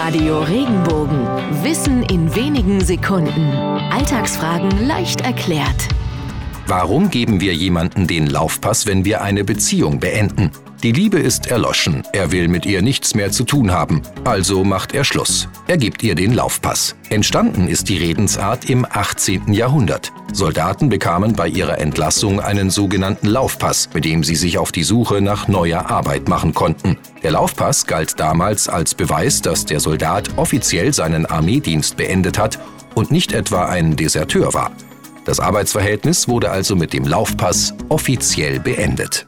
Radio Regenbogen. Wissen in wenigen Sekunden. Alltagsfragen leicht erklärt. Warum geben wir jemanden den Laufpass, wenn wir eine Beziehung beenden? Die Liebe ist erloschen, er will mit ihr nichts mehr zu tun haben, also macht er Schluss. Er gibt ihr den Laufpass. Entstanden ist die Redensart im 18. Jahrhundert. Soldaten bekamen bei ihrer Entlassung einen sogenannten Laufpass, mit dem sie sich auf die Suche nach neuer Arbeit machen konnten. Der Laufpass galt damals als Beweis, dass der Soldat offiziell seinen Armeedienst beendet hat und nicht etwa ein Deserteur war. Das Arbeitsverhältnis wurde also mit dem Laufpass offiziell beendet.